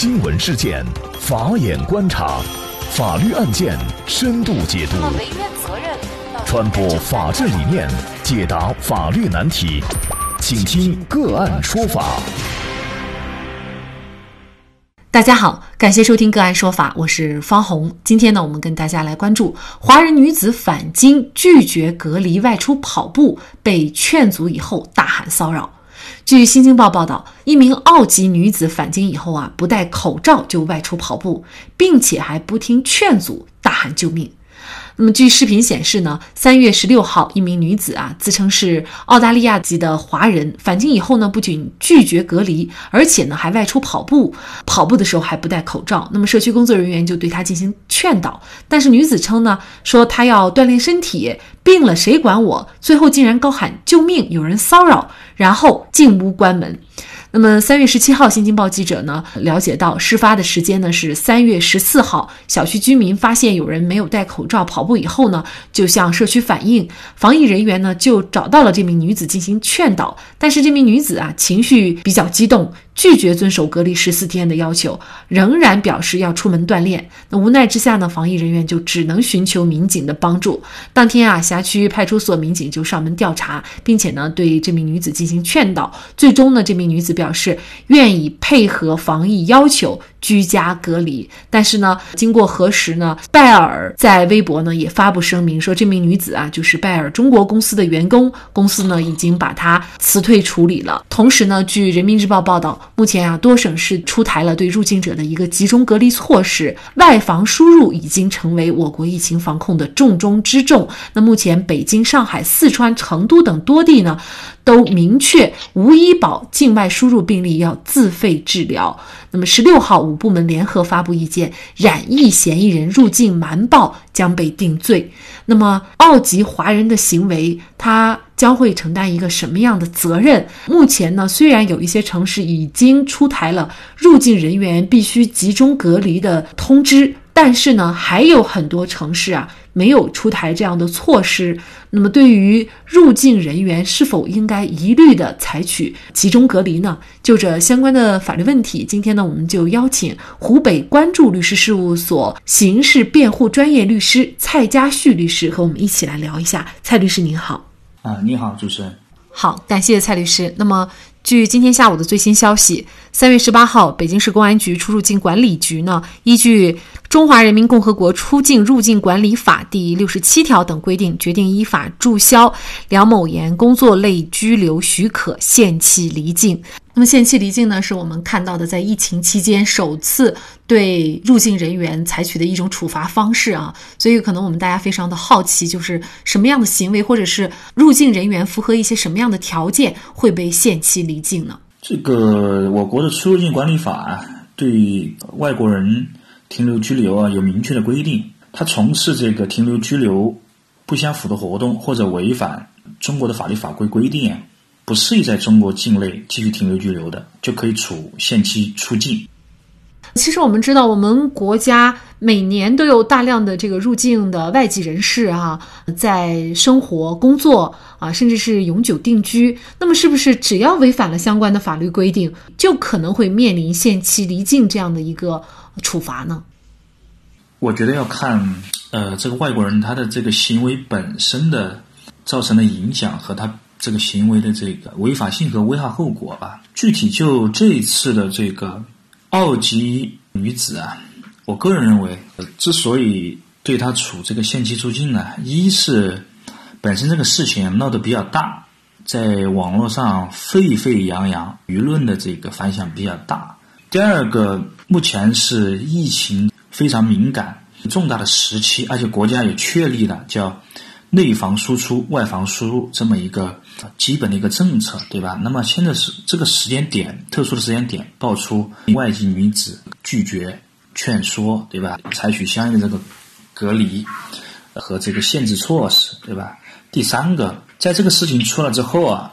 新闻事件，法眼观察，法律案件深度解读，传播法治理念，解答法律难题，请听个案说法。大家好，感谢收听个案说法，我是方红。今天呢，我们跟大家来关注华人女子返京拒绝隔离外出跑步，被劝阻以后大喊骚扰。据《新京报》报道，一名澳籍女子返京以后啊，不戴口罩就外出跑步，并且还不听劝阻，大喊救命。那么，据视频显示呢，三月十六号，一名女子啊，自称是澳大利亚籍的华人，返京以后呢，不仅拒绝隔离，而且呢，还外出跑步，跑步的时候还不戴口罩。那么，社区工作人员就对她进行劝导，但是女子称呢，说她要锻炼身体，病了谁管我？最后竟然高喊救命，有人骚扰，然后进屋关门。那么三月十七号，新京报记者呢了解到，事发的时间呢是三月十四号。小区居民发现有人没有戴口罩跑步以后呢，就向社区反映，防疫人员呢就找到了这名女子进行劝导，但是这名女子啊情绪比较激动。拒绝遵守隔离十四天的要求，仍然表示要出门锻炼。那无奈之下呢，防疫人员就只能寻求民警的帮助。当天啊，辖区派出所民警就上门调查，并且呢对这名女子进行劝导。最终呢，这名女子表示愿意配合防疫要求。居家隔离，但是呢，经过核实呢，拜耳在微博呢也发布声明说，这名女子啊就是拜耳中国公司的员工，公司呢已经把她辞退处理了。同时呢，据人民日报报道，目前啊多省市出台了对入境者的一个集中隔离措施，外防输入已经成为我国疫情防控的重中之重。那目前北京、上海、四川、成都等多地呢。都明确无医保境外输入病例要自费治疗。那么十六号，五部门联合发布意见，染疫嫌疑人入境瞒报将被定罪。那么澳籍华人的行为，他将会承担一个什么样的责任？目前呢，虽然有一些城市已经出台了入境人员必须集中隔离的通知。但是呢，还有很多城市啊没有出台这样的措施。那么，对于入境人员是否应该一律的采取集中隔离呢？就这相关的法律问题，今天呢，我们就邀请湖北关注律师事务所刑事辩护专业律师蔡家旭律师和我们一起来聊一下。蔡律师您好。啊，你好，主持人。好，感谢蔡律师。那么。据今天下午的最新消息，三月十八号，北京市公安局出入境管理局呢，依据《中华人民共和国出境入境管理法》第六十七条等规定，决定依法注销梁某岩工作类居留许可，限期离境。那么限期离境呢，是我们看到的在疫情期间首次对入境人员采取的一种处罚方式啊。所以可能我们大家非常的好奇，就是什么样的行为或者是入境人员符合一些什么样的条件会被限期离境呢？这个我国的出入境管理法对外国人停留居留啊有明确的规定，他从事这个停留居留不相符的活动或者违反中国的法律法规规定。不适宜在中国境内继续停留居留的，就可以处限期出境。其实我们知道，我们国家每年都有大量的这个入境的外籍人士啊，在生活、工作啊，甚至是永久定居。那么，是不是只要违反了相关的法律规定，就可能会面临限期离境这样的一个处罚呢？我觉得要看，呃，这个外国人他的这个行为本身的造成的影响和他。这个行为的这个违法性和危害后果吧。具体就这一次的这个澳籍女子啊，我个人认为，之所以对他处这个限期出境呢，一是本身这个事情闹得比较大，在网络上沸沸扬扬，舆论的这个反响比较大；第二个，目前是疫情非常敏感、重大的时期，而且国家也确立了叫。内防输出、外防输入这么一个基本的一个政策，对吧？那么现在是这个时间点，特殊的时间点，爆出外籍女子拒绝劝说，对吧？采取相应的这个隔离和这个限制措施，对吧？第三个，在这个事情出了之后啊，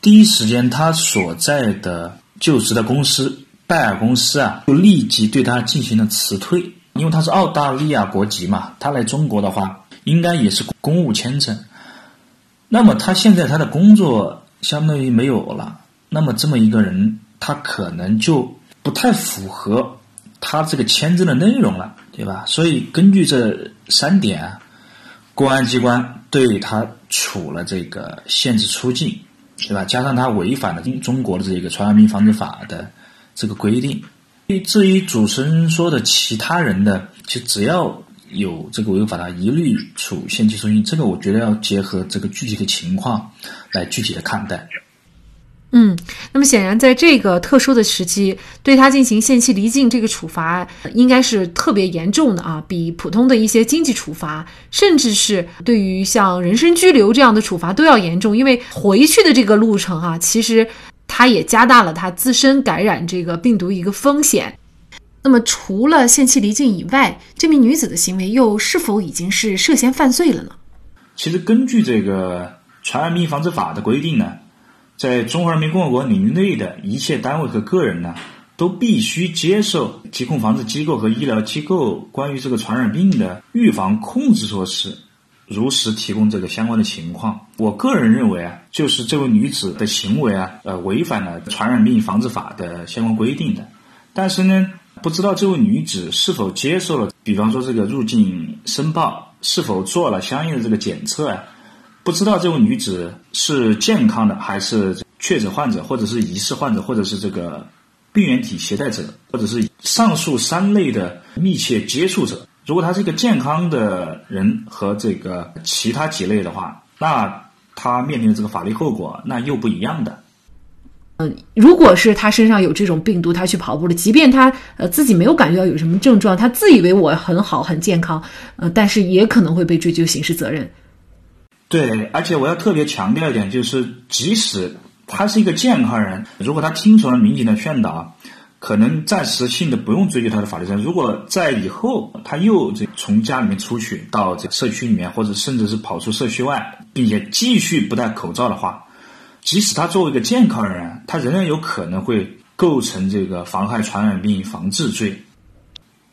第一时间他所在的就职的公司拜耳公司啊，就立即对他进行了辞退，因为他是澳大利亚国籍嘛，他来中国的话。应该也是公务签证，那么他现在他的工作相当于没有了，那么这么一个人，他可能就不太符合他这个签证的内容了，对吧？所以根据这三点啊，公安机关对他处了这个限制出境，对吧？加上他违反了中国的这个传染病防治法的这个规定。至于主持人说的其他人的，就只要有这个违法的，一律处限期出境。这个我觉得要结合这个具体的情况来具体的看待。嗯，那么显然，在这个特殊的时期，对他进行限期离境这个处罚，应该是特别严重的啊，比普通的一些经济处罚，甚至是对于像人身拘留这样的处罚都要严重。因为回去的这个路程啊，其实他也加大了他自身感染这个病毒一个风险。那么，除了限期离境以外，这名女子的行为又是否已经是涉嫌犯罪了呢？其实，根据这个传染病防治法的规定呢。在中华人民共和国领域内的一切单位和个人呢，都必须接受疾控防治机构和医疗机构关于这个传染病的预防控制措施，如实提供这个相关的情况。我个人认为啊，就是这位女子的行为啊，呃，违反了传染病防治法的相关规定的。但是呢，不知道这位女子是否接受了，比方说这个入境申报，是否做了相应的这个检测啊？不知道这位女子是健康的还是确诊患者，或者是疑似患者，或者是这个病原体携带者，或者是上述三类的密切接触者。如果他是一个健康的人和这个其他几类的话，那他面临的这个法律后果那又不一样的。嗯，如果是他身上有这种病毒，他去跑步了，即便他呃自己没有感觉到有什么症状，他自以为我很好很健康，呃，但是也可能会被追究刑事责任。对，而且我要特别强调一点，就是即使他是一个健康人，如果他听从了民警的劝导，可能暂时性的不用追究他的法律责任。如果在以后他又这从家里面出去到这个社区里面，或者甚至是跑出社区外，并且继续不戴口罩的话，即使他作为一个健康人，他仍然有可能会构成这个妨害传染病防治罪。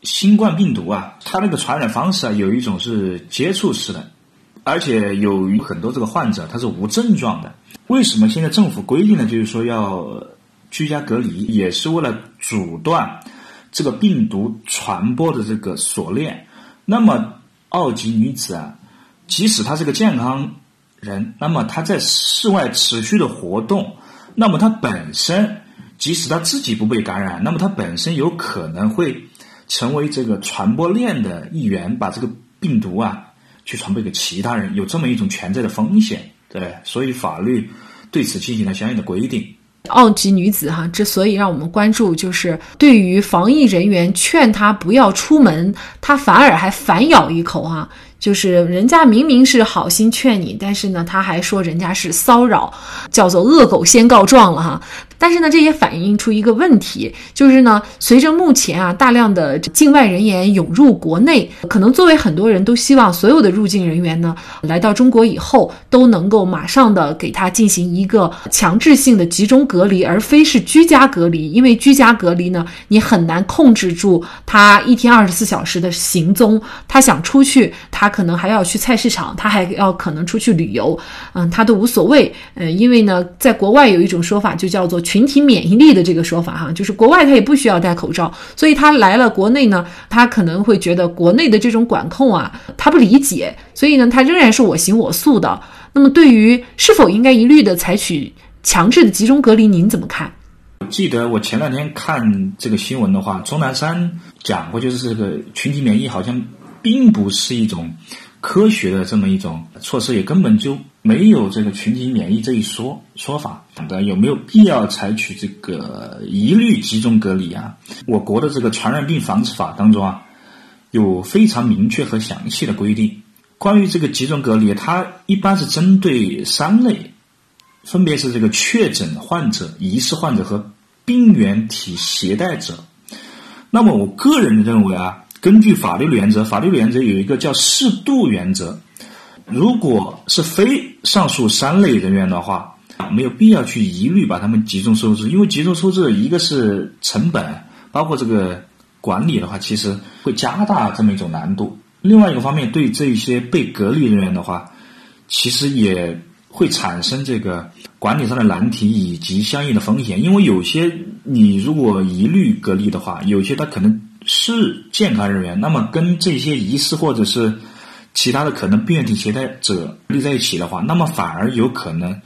新冠病毒啊，它那个传染方式啊，有一种是接触式的。而且有很多这个患者他是无症状的，为什么现在政府规定的就是说要居家隔离，也是为了阻断这个病毒传播的这个锁链。那么奥籍女子啊，即使她是个健康人，那么她在室外持续的活动，那么她本身即使她自己不被感染，那么她本身有可能会成为这个传播链的一员，把这个病毒啊。去传播给其他人，有这么一种潜在的风险，对，所以法律对此进行了相应的规定。奥籍女子哈之所以让我们关注，就是对于防疫人员劝她不要出门，她反而还反咬一口哈。就是人家明明是好心劝你，但是呢，他还说人家是骚扰，叫做恶狗先告状了哈。但是呢，这也反映出一个问题，就是呢，随着目前啊大量的境外人员涌入国内，可能作为很多人都希望所有的入境人员呢来到中国以后都能够马上的给他进行一个强制性的集中隔离，而非是居家隔离，因为居家隔离呢，你很难控制住他一天二十四小时的行踪，他想出去他。可能还要去菜市场，他还要可能出去旅游，嗯，他都无所谓，嗯，因为呢，在国外有一种说法，就叫做群体免疫力的这个说法哈，就是国外他也不需要戴口罩，所以他来了国内呢，他可能会觉得国内的这种管控啊，他不理解，所以呢，他仍然是我行我素的。那么，对于是否应该一律的采取强制的集中隔离，您怎么看？记得我前两天看这个新闻的话，钟南山讲过，就是这个群体免疫好像。并不是一种科学的这么一种措施，也根本就没有这个群体免疫这一说说法。的有没有必要采取这个一律集中隔离啊？我国的这个传染病防治法当中啊，有非常明确和详细的规定。关于这个集中隔离，它一般是针对三类，分别是这个确诊患者、疑似患者和病原体携带者。那么，我个人认为啊。根据法律原则，法律原则有一个叫适度原则。如果是非上述三类人员的话，没有必要去一律把他们集中收治，因为集中收治一个是成本，包括这个管理的话，其实会加大这么一种难度。另外一个方面，对这些被隔离人员的话，其实也会产生这个管理上的难题以及相应的风险。因为有些你如果一律隔离的话，有些他可能是健康人员，那么跟这些疑似或者是其他的可能病原体携带者立在一起的话，那么反而有可能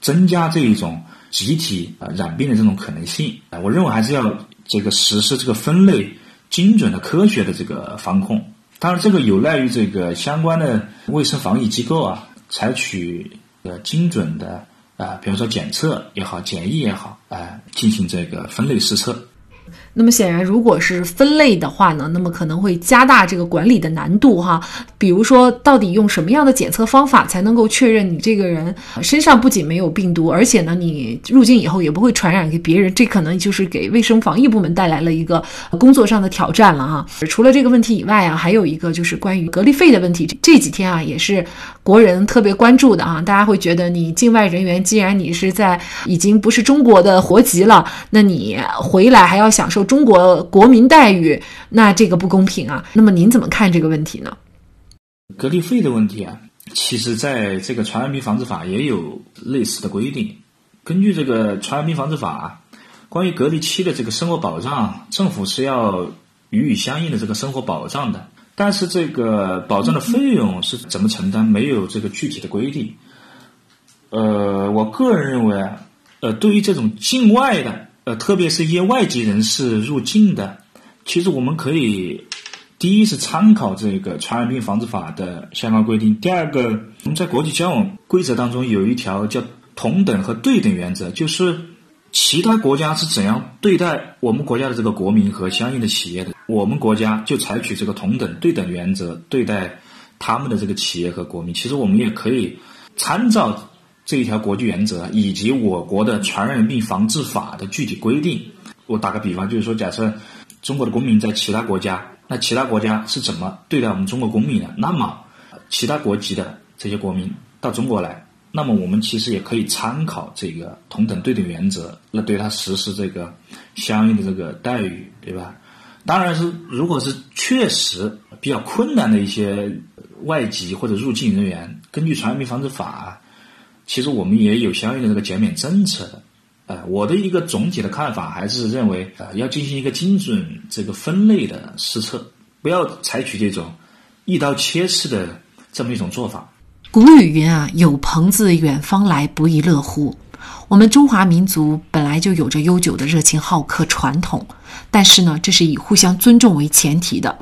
增加这一种集体啊染病的这种可能性啊。我认为还是要这个实施这个分类精准的科学的这个防控。当然，这个有赖于这个相关的卫生防疫机构啊，采取呃精准的啊，比如说检测也好，检疫也好，啊，进行这个分类施测。那么显然，如果是分类的话呢，那么可能会加大这个管理的难度哈。比如说，到底用什么样的检测方法才能够确认你这个人身上不仅没有病毒，而且呢，你入境以后也不会传染给别人？这可能就是给卫生防疫部门带来了一个工作上的挑战了哈。除了这个问题以外啊，还有一个就是关于隔离费的问题。这几天啊，也是国人特别关注的啊。大家会觉得，你境外人员既然你是在已经不是中国的国籍了，那你回来还要享受。中国国民待遇，那这个不公平啊！那么您怎么看这个问题呢？隔离费的问题啊，其实在这个传染病防治法也有类似的规定。根据这个传染病防治法，关于隔离期的这个生活保障，政府是要予以相应的这个生活保障的。但是这个保障的费用是怎么承担，没有这个具体的规定。呃，我个人认为啊，呃，对于这种境外的。呃，特别是一些外籍人士入境的，其实我们可以，第一是参考这个传染病防治法的相关规定，第二个，我们在国际交往规则当中有一条叫同等和对等原则，就是其他国家是怎样对待我们国家的这个国民和相应的企业的，我们国家就采取这个同等对等原则对待他们的这个企业和国民。其实我们也可以参照。这一条国际原则以及我国的传染病防治法的具体规定，我打个比方，就是说，假设中国的公民在其他国家，那其他国家是怎么对待我们中国公民的？那么，其他国籍的这些国民到中国来，那么我们其实也可以参考这个同等对等原则，那对他实施这个相应的这个待遇，对吧？当然是，如果是确实比较困难的一些外籍或者入境人员，根据传染病防治法。其实我们也有相应的这个减免政策的，呃，我的一个总体的看法还是认为，呃，要进行一个精准这个分类的施策，不要采取这种一刀切式的这么一种做法。古语云啊，有朋自远方来，不亦乐乎？我们中华民族本来就有着悠久的热情好客传统，但是呢，这是以互相尊重为前提的。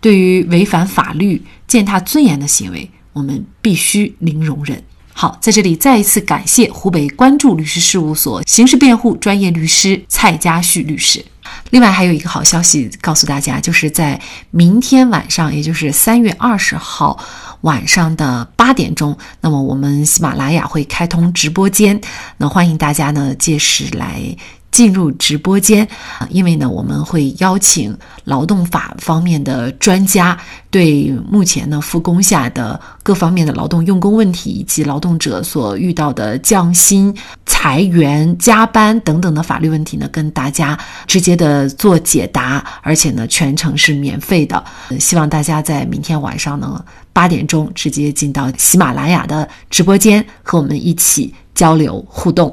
对于违反法律、践踏尊严的行为，我们必须零容忍。好，在这里再一次感谢湖北关注律师事务所刑事辩护专业律师蔡家旭律师。另外还有一个好消息告诉大家，就是在明天晚上，也就是三月二十号晚上的八点钟，那么我们喜马拉雅会开通直播间，那欢迎大家呢届时来。进入直播间，因为呢，我们会邀请劳动法方面的专家，对目前呢复工下的各方面的劳动用工问题，以及劳动者所遇到的降薪、裁员、加班等等的法律问题呢，跟大家直接的做解答，而且呢，全程是免费的。希望大家在明天晚上呢八点钟直接进到喜马拉雅的直播间，和我们一起交流互动。